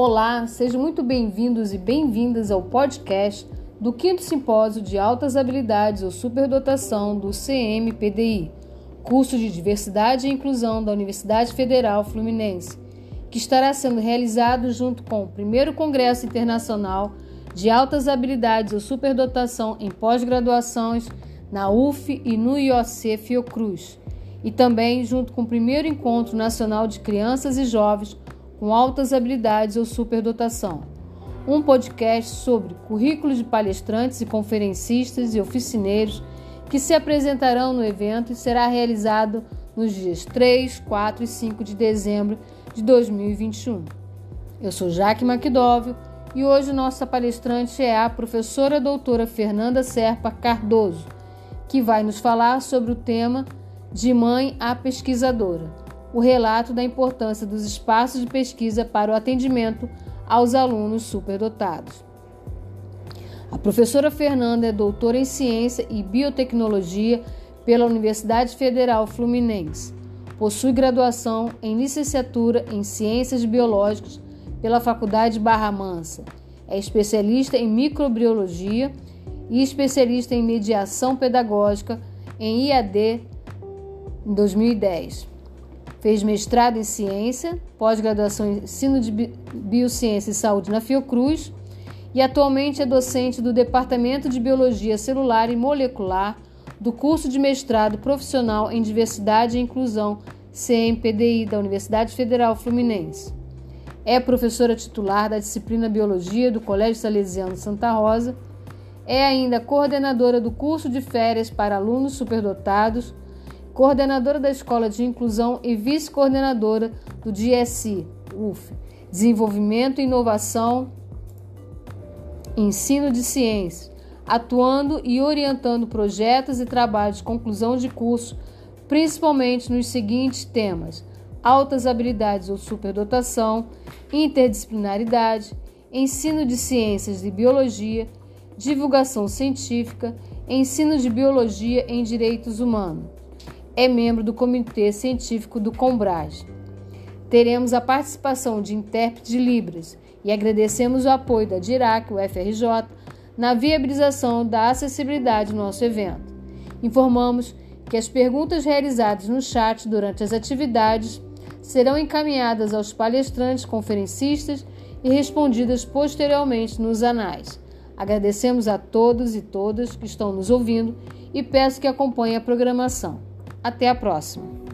Olá, sejam muito bem-vindos e bem-vindas ao podcast do 5 Simpósio de Altas Habilidades ou Superdotação do CMPDI, curso de Diversidade e Inclusão da Universidade Federal Fluminense, que estará sendo realizado junto com o primeiro Congresso Internacional de Altas Habilidades ou Superdotação em Pós-Graduações na UF e no IOC Fiocruz, e também junto com o primeiro Encontro Nacional de Crianças e Jovens com altas habilidades ou superdotação. Um podcast sobre currículos de palestrantes e conferencistas e oficineiros que se apresentarão no evento e será realizado nos dias 3, 4 e 5 de dezembro de 2021. Eu sou Jaque Macdóvio e hoje nossa palestrante é a professora doutora Fernanda Serpa Cardoso, que vai nos falar sobre o tema de mãe a pesquisadora o relato da importância dos espaços de pesquisa para o atendimento aos alunos superdotados. A professora Fernanda é doutora em Ciência e Biotecnologia pela Universidade Federal Fluminense. Possui graduação em Licenciatura em Ciências Biológicas pela Faculdade Barra Mansa. É especialista em microbiologia e especialista em mediação pedagógica em IAD em 2010. Fez mestrado em ciência, pós-graduação em ensino de biociência e saúde na Fiocruz e atualmente é docente do Departamento de Biologia Celular e Molecular do curso de mestrado profissional em Diversidade e Inclusão CMPDI da Universidade Federal Fluminense. É professora titular da disciplina Biologia do Colégio Salesiano Santa Rosa. É ainda coordenadora do curso de férias para alunos superdotados coordenadora da Escola de Inclusão e vice-coordenadora do DSI, UF, Desenvolvimento e Inovação, Ensino de Ciências, atuando e orientando projetos e trabalhos de conclusão de curso, principalmente nos seguintes temas: altas habilidades ou superdotação, interdisciplinaridade, ensino de ciências e biologia, divulgação científica, ensino de biologia em direitos humanos é membro do Comitê Científico do Combrage. Teremos a participação de intérpretes de Libras e agradecemos o apoio da DIRAC, o FRJ, na viabilização da acessibilidade do nosso evento. Informamos que as perguntas realizadas no chat durante as atividades serão encaminhadas aos palestrantes conferencistas e respondidas posteriormente nos anais. Agradecemos a todos e todas que estão nos ouvindo e peço que acompanhem a programação. Até a próxima!